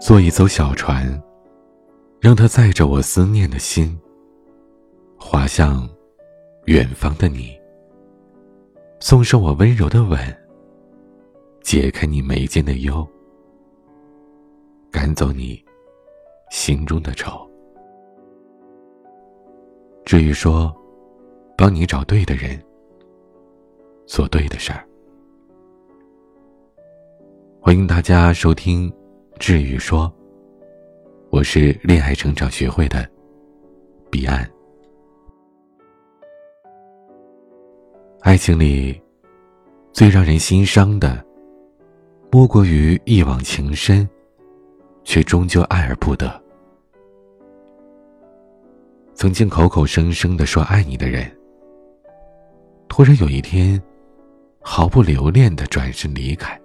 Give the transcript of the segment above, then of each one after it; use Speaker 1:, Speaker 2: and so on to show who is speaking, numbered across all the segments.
Speaker 1: 做一艘小船，让它载着我思念的心，划向远方的你。送上我温柔的吻，解开你眉间的忧，赶走你心中的愁。至于说，帮你找对的人，做对的事儿。欢迎大家收听《治愈说》，我是恋爱成长学会的彼岸。爱情里，最让人心伤的，莫过于一往情深，却终究爱而不得。曾经口口声声的说爱你的人，突然有一天，毫不留恋的转身离开。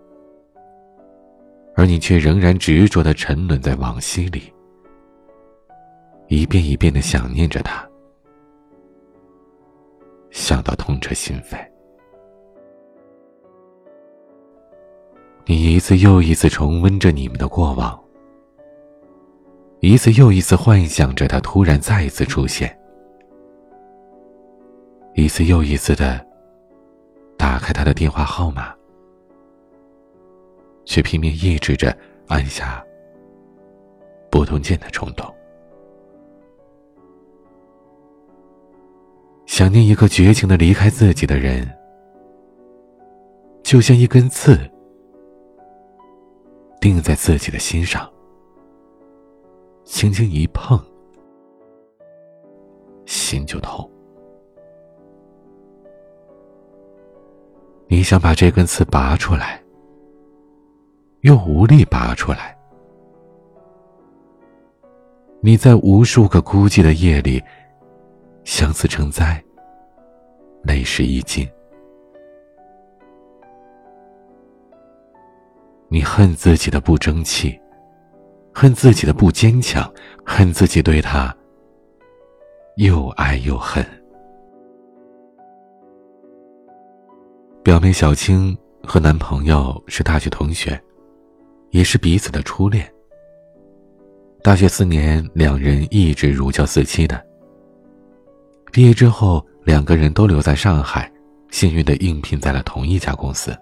Speaker 1: 而你却仍然执着的沉沦在往昔里，一遍一遍的想念着他，想到痛彻心扉。你一次又一次重温着你们的过往，一次又一次幻想着他突然再一次出现，一次又一次的打开他的电话号码。却拼命抑制着按下拨通键的冲动。想念一个绝情的离开自己的人，就像一根刺钉在自己的心上，轻轻一碰，心就痛。你想把这根刺拔出来。又无力拔出来。你在无数个孤寂的夜里，相思成灾，泪湿衣襟。你恨自己的不争气，恨自己的不坚强，恨自己对他又爱又恨。表妹小青和男朋友是大学同学。也是彼此的初恋。大学四年，两人一直如胶似漆的。毕业之后，两个人都留在上海，幸运的应聘在了同一家公司。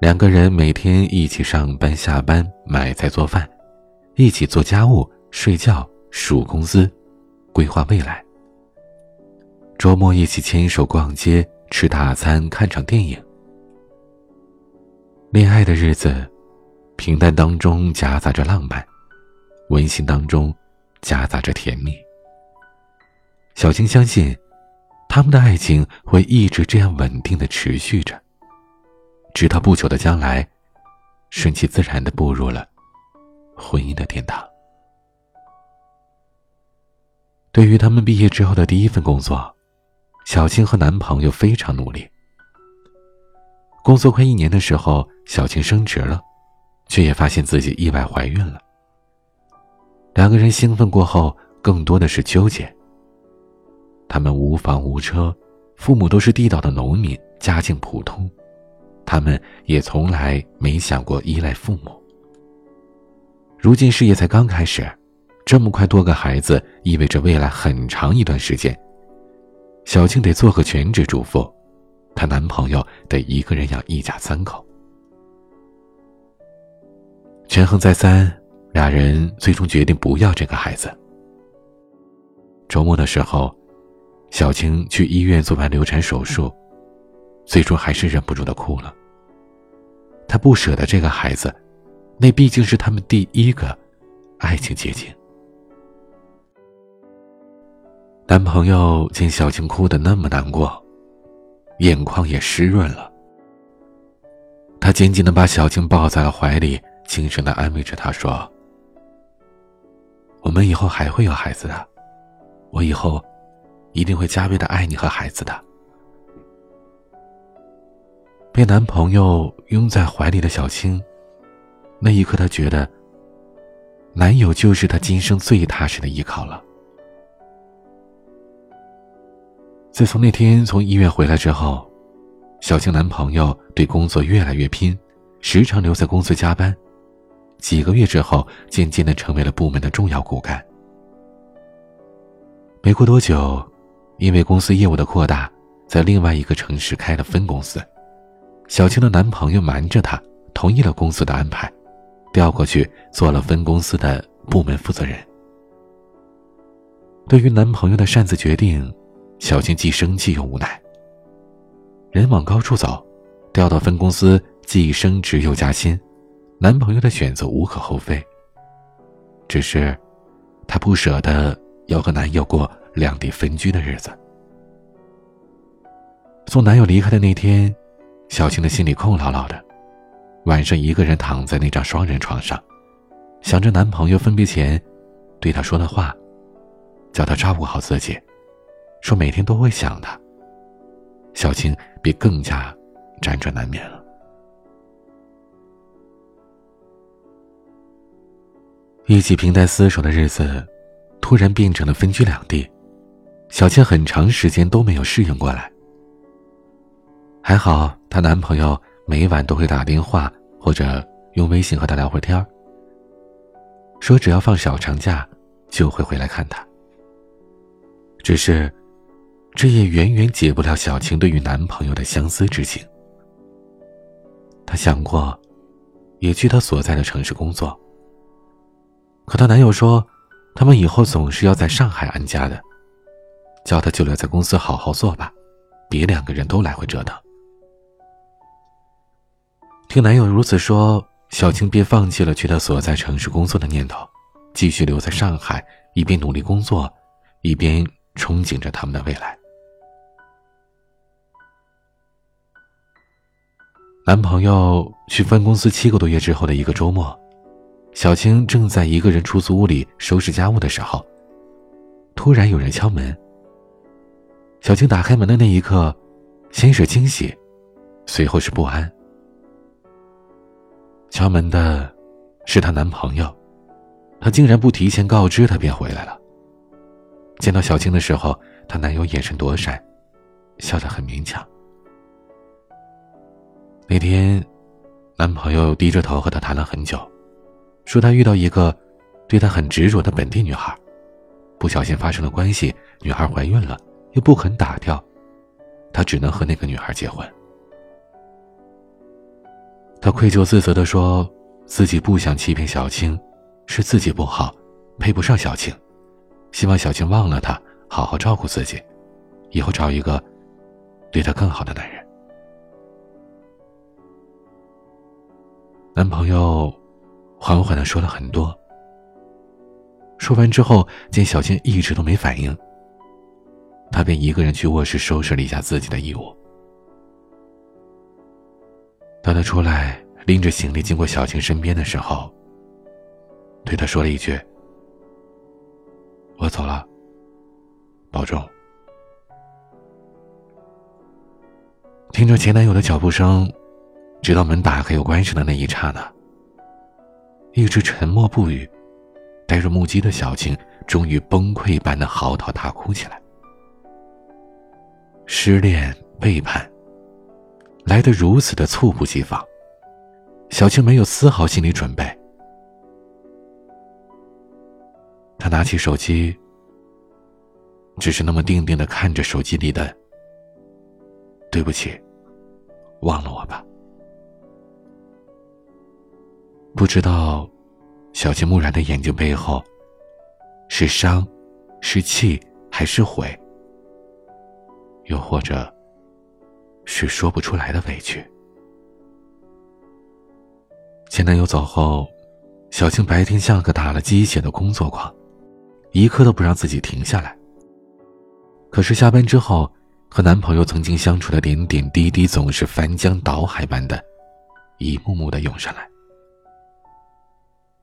Speaker 1: 两个人每天一起上班、下班、买菜、做饭，一起做家务、睡觉、数工资、规划未来。周末一起牵手逛街、吃大餐、看场电影。恋爱的日子。平淡当中夹杂着浪漫，温馨当中夹杂着甜蜜。小青相信，他们的爱情会一直这样稳定的持续着，直到不久的将来，顺其自然的步入了婚姻的殿堂。对于他们毕业之后的第一份工作，小青和男朋友非常努力。工作快一年的时候，小青升职了。却也发现自己意外怀孕了。两个人兴奋过后，更多的是纠结。他们无房无车，父母都是地道的农民，家境普通，他们也从来没想过依赖父母。如今事业才刚开始，这么快多个孩子，意味着未来很长一段时间，小静得做个全职主妇，她男朋友得一个人养一家三口。权衡再三，俩人最终决定不要这个孩子。周末的时候，小青去医院做完流产手术，最终还是忍不住的哭了。她不舍得这个孩子，那毕竟是他们第一个爱情结晶。男朋友见小青哭得那么难过，眼眶也湿润了。他紧紧的把小青抱在了怀里。轻声的安慰着他说：“我们以后还会有孩子的，我以后一定会加倍的爱你和孩子的。”被男朋友拥在怀里的小青，那一刻她觉得，男友就是她今生最踏实的依靠了。自从那天从医院回来之后，小青男朋友对工作越来越拼，时常留在公司加班。几个月之后，渐渐的成为了部门的重要骨干。没过多久，因为公司业务的扩大，在另外一个城市开了分公司。小青的男朋友瞒着她，同意了公司的安排，调过去做了分公司的部门负责人。对于男朋友的擅自决定，小青既生气又无奈。人往高处走，调到分公司既升职又加薪，男朋友的选择无可厚非。只是，她不舍得要和男友过两地分居的日子。送男友离开的那天，小青的心里空落落的，晚上一个人躺在那张双人床上，想着男朋友分别前对她说的话。叫她照顾好自己，说每天都会想他。小青便更加辗转难眠了。一起平淡厮守的日子，突然变成了分居两地，小倩很长时间都没有适应过来。还好她男朋友每晚都会打电话或者用微信和她聊会天说只要放小长假就会回来看她。只是，这也远远解不了小青对于男朋友的相思之情。她想过，也去她所在的城市工作。可她男友说，他们以后总是要在上海安家的，叫她就留在公司好好做吧，别两个人都来回折腾。听男友如此说，小青便放弃了去她所在城市工作的念头，继续留在上海，一边努力工作，一边。憧憬着他们的未来。男朋友去分公司七个多月之后的一个周末，小青正在一个人出租屋里收拾家务的时候，突然有人敲门。小青打开门的那一刻，先是惊喜，随后是不安。敲门的是她男朋友，他竟然不提前告知她便回来了。见到小青的时候，她男友眼神躲闪，笑得很勉强。那天，男朋友低着头和她谈了很久，说他遇到一个对他很执着的本地女孩，不小心发生了关系，女孩怀孕了，又不肯打掉，他只能和那个女孩结婚。他愧疚自责地说，自己不想欺骗小青，是自己不好，配不上小青。希望小青忘了他，好好照顾自己，以后找一个对她更好的男人。男朋友缓缓的说了很多，说完之后，见小青一直都没反应，他便一个人去卧室收拾了一下自己的衣物。当他出来拎着行李经过小青身边的时候，对她说了一句。我走了，保重。听着前男友的脚步声，直到门打开又关上的那一刹那，一直沉默不语、呆若木鸡的小青，终于崩溃般的嚎啕大哭起来。失恋、背叛，来得如此的猝不及防，小青没有丝毫心理准备。他拿起手机，只是那么定定的看着手机里的“对不起，忘了我吧”。不知道，小青木然的眼睛背后，是伤，是气，还是悔？又或者，是说不出来的委屈？前男友走后，小青白天像个打了鸡血的工作狂。一刻都不让自己停下来。可是下班之后，和男朋友曾经相处的点点滴滴，总是翻江倒海般的，一幕幕的涌上来。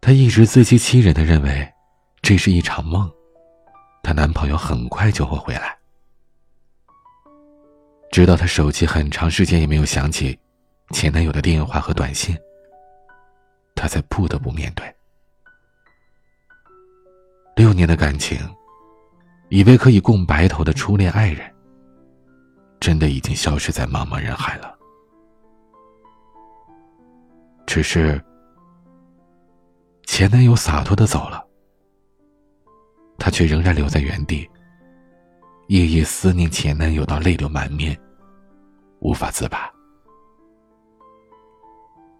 Speaker 1: 她一直自欺欺人的认为，这是一场梦，她男朋友很快就会回来。直到她手机很长时间也没有响起前男友的电话和短信，她才不得不面对。六年的感情，以为可以共白头的初恋爱人，真的已经消失在茫茫人海了。只是，前男友洒脱的走了，她却仍然留在原地，夜夜思念前男友到泪流满面，无法自拔。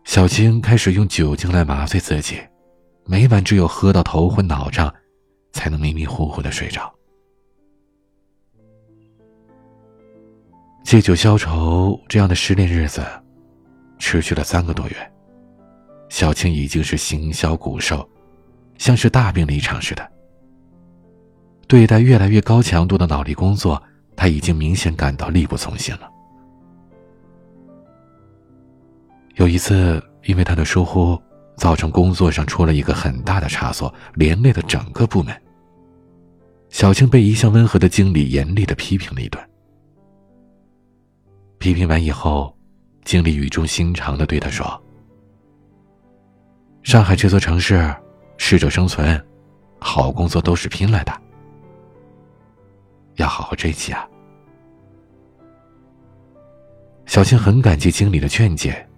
Speaker 1: 小青开始用酒精来麻醉自己，每晚只有喝到头昏脑胀，才能迷迷糊糊的睡着。借酒消愁这样的失恋日子，持续了三个多月。小青已经是形销骨瘦，像是大病了一场似的。对待越来越高强度的脑力工作，他已经明显感到力不从心了。有一次，因为他的疏忽，造成工作上出了一个很大的差错，连累了整个部门。小青被一向温和的经理严厉的批评了一顿。批评完以后，经理语重心长的对他说。上海这座城市，适者生存，好工作都是拼来的，要好好珍惜啊！小青很感激经理的劝解，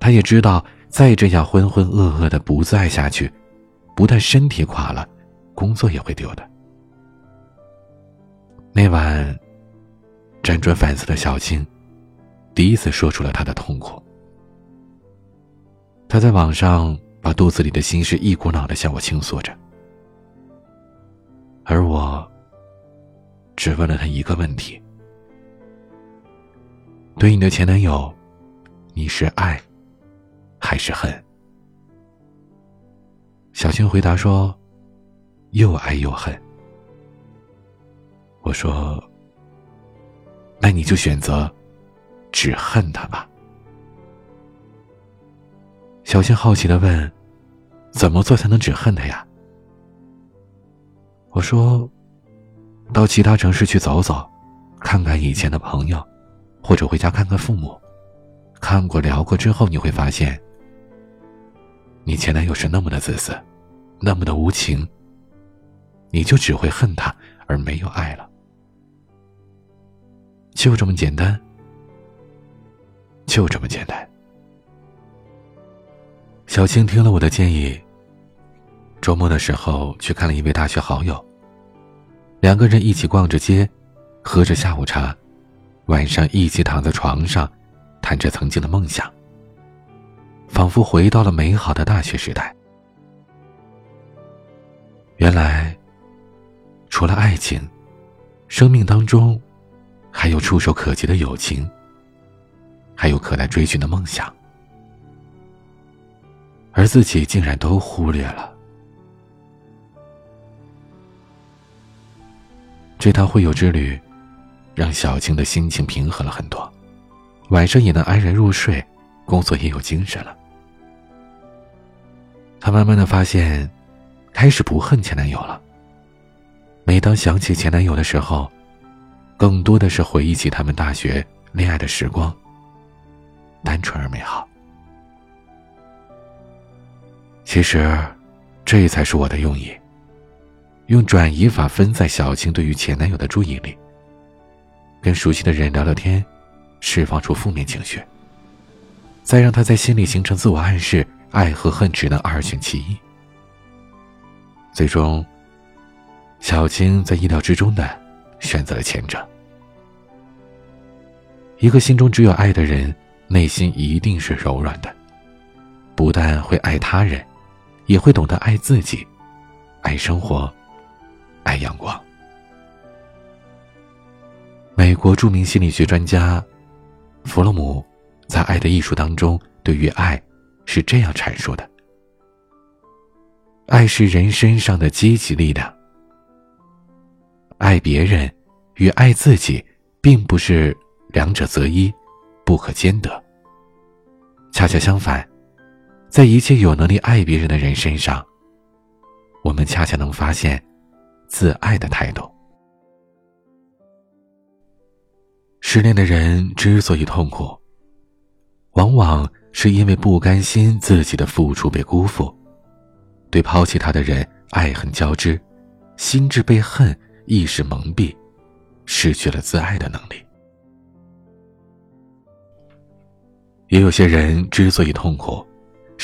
Speaker 1: 他也知道再这样浑浑噩噩的不再下去，不但身体垮了，工作也会丢的。那晚，辗转反侧的小青，第一次说出了她的痛苦。他在网上把肚子里的心事一股脑的向我倾诉着，而我只问了他一个问题：对你的前男友，你是爱还是恨？小青回答说：“又爱又恨。”我说：“那你就选择只恨他吧。”小新好奇的问：“怎么做才能只恨他呀？”我说：“到其他城市去走走，看看以前的朋友，或者回家看看父母。看过聊过之后，你会发现，你前男友是那么的自私，那么的无情。你就只会恨他，而没有爱了。就这么简单，就这么简单。”小青听了我的建议。周末的时候去看了一位大学好友。两个人一起逛着街，喝着下午茶，晚上一起躺在床上，谈着曾经的梦想。仿佛回到了美好的大学时代。原来，除了爱情，生命当中还有触手可及的友情，还有可待追寻的梦想。而自己竟然都忽略了。这趟会友之旅，让小青的心情平和了很多，晚上也能安然入睡，工作也有精神了。她慢慢的发现，开始不恨前男友了。每当想起前男友的时候，更多的是回忆起他们大学恋爱的时光，单纯而美好。其实，这才是我的用意。用转移法分散小青对于前男友的注意力，跟熟悉的人聊聊天，释放出负面情绪，再让他在心里形成自我暗示：爱和恨只能二选其一。最终，小青在意料之中的选择了前者。一个心中只有爱的人，内心一定是柔软的，不但会爱他人。也会懂得爱自己，爱生活，爱阳光。美国著名心理学专家弗洛姆在《爱的艺术》当中对于爱是这样阐述的：爱是人身上的积极力量。爱别人与爱自己，并不是两者择一，不可兼得。恰恰相反。在一切有能力爱别人的人身上，我们恰恰能发现自爱的态度。失恋的人之所以痛苦，往往是因为不甘心自己的付出被辜负，对抛弃他的人爱恨交织，心智被恨意识蒙蔽，失去了自爱的能力。也有些人之所以痛苦。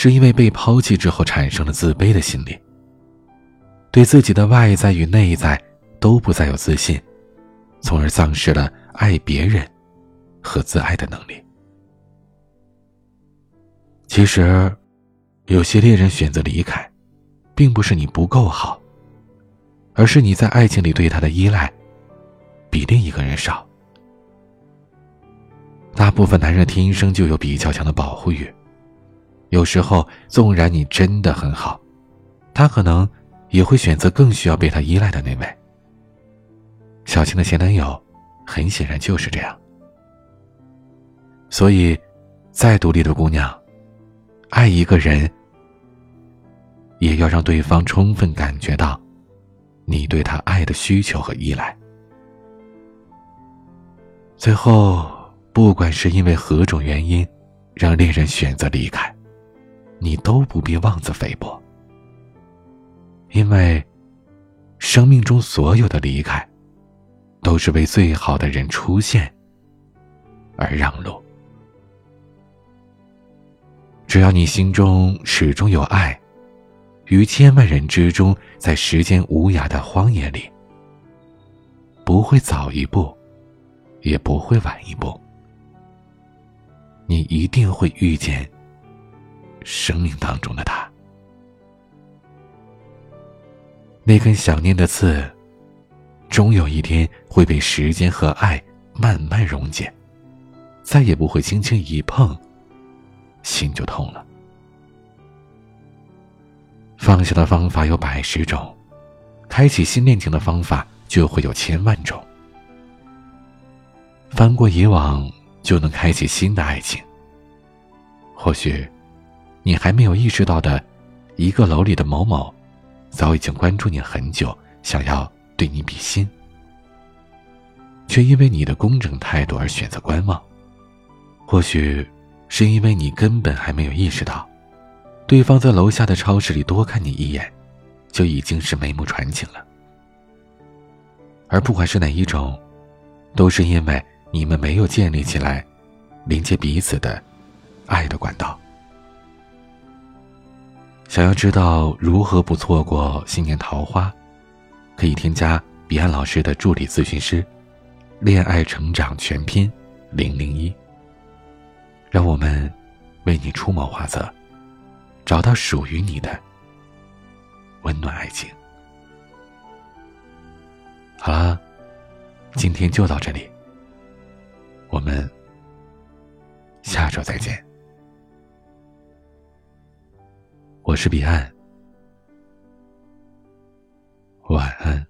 Speaker 1: 是因为被抛弃之后产生了自卑的心理，对自己的外在与内在都不再有自信，从而丧失了爱别人和自爱的能力。其实，有些恋人选择离开，并不是你不够好，而是你在爱情里对他的依赖比另一个人少。大部分男人天生就有比较强的保护欲，有时候纵然你真的很好，他可能也会选择更需要被他依赖的那位。小青的前男友，很显然就是这样。所以，再独立的姑娘，爱一个人，也要让对方充分感觉到，你对他爱的需求和依赖。最后。不管是因为何种原因，让恋人选择离开，你都不必妄自菲薄。因为，生命中所有的离开，都是为最好的人出现而让路。只要你心中始终有爱，于千万人之中，在时间无涯的荒野里，不会早一步，也不会晚一步。你一定会遇见生命当中的他，那根想念的刺，终有一天会被时间和爱慢慢溶解，再也不会轻轻一碰，心就痛了。放下的方法有百十种，开启新恋情的方法就会有千万种。翻过以往。就能开启新的爱情。或许，你还没有意识到的，一个楼里的某某，早已经关注你很久，想要对你比心，却因为你的公正态度而选择观望。或许，是因为你根本还没有意识到，对方在楼下的超市里多看你一眼，就已经是眉目传情了。而不管是哪一种，都是因为。你们没有建立起来连接彼此的爱的管道。想要知道如何不错过新年桃花，可以添加彼岸老师的助理咨询师“恋爱成长全拼零零一”，让我们为你出谋划策，找到属于你的温暖爱情。好了，今天就到这里。我们下周再见。我是彼岸。晚安。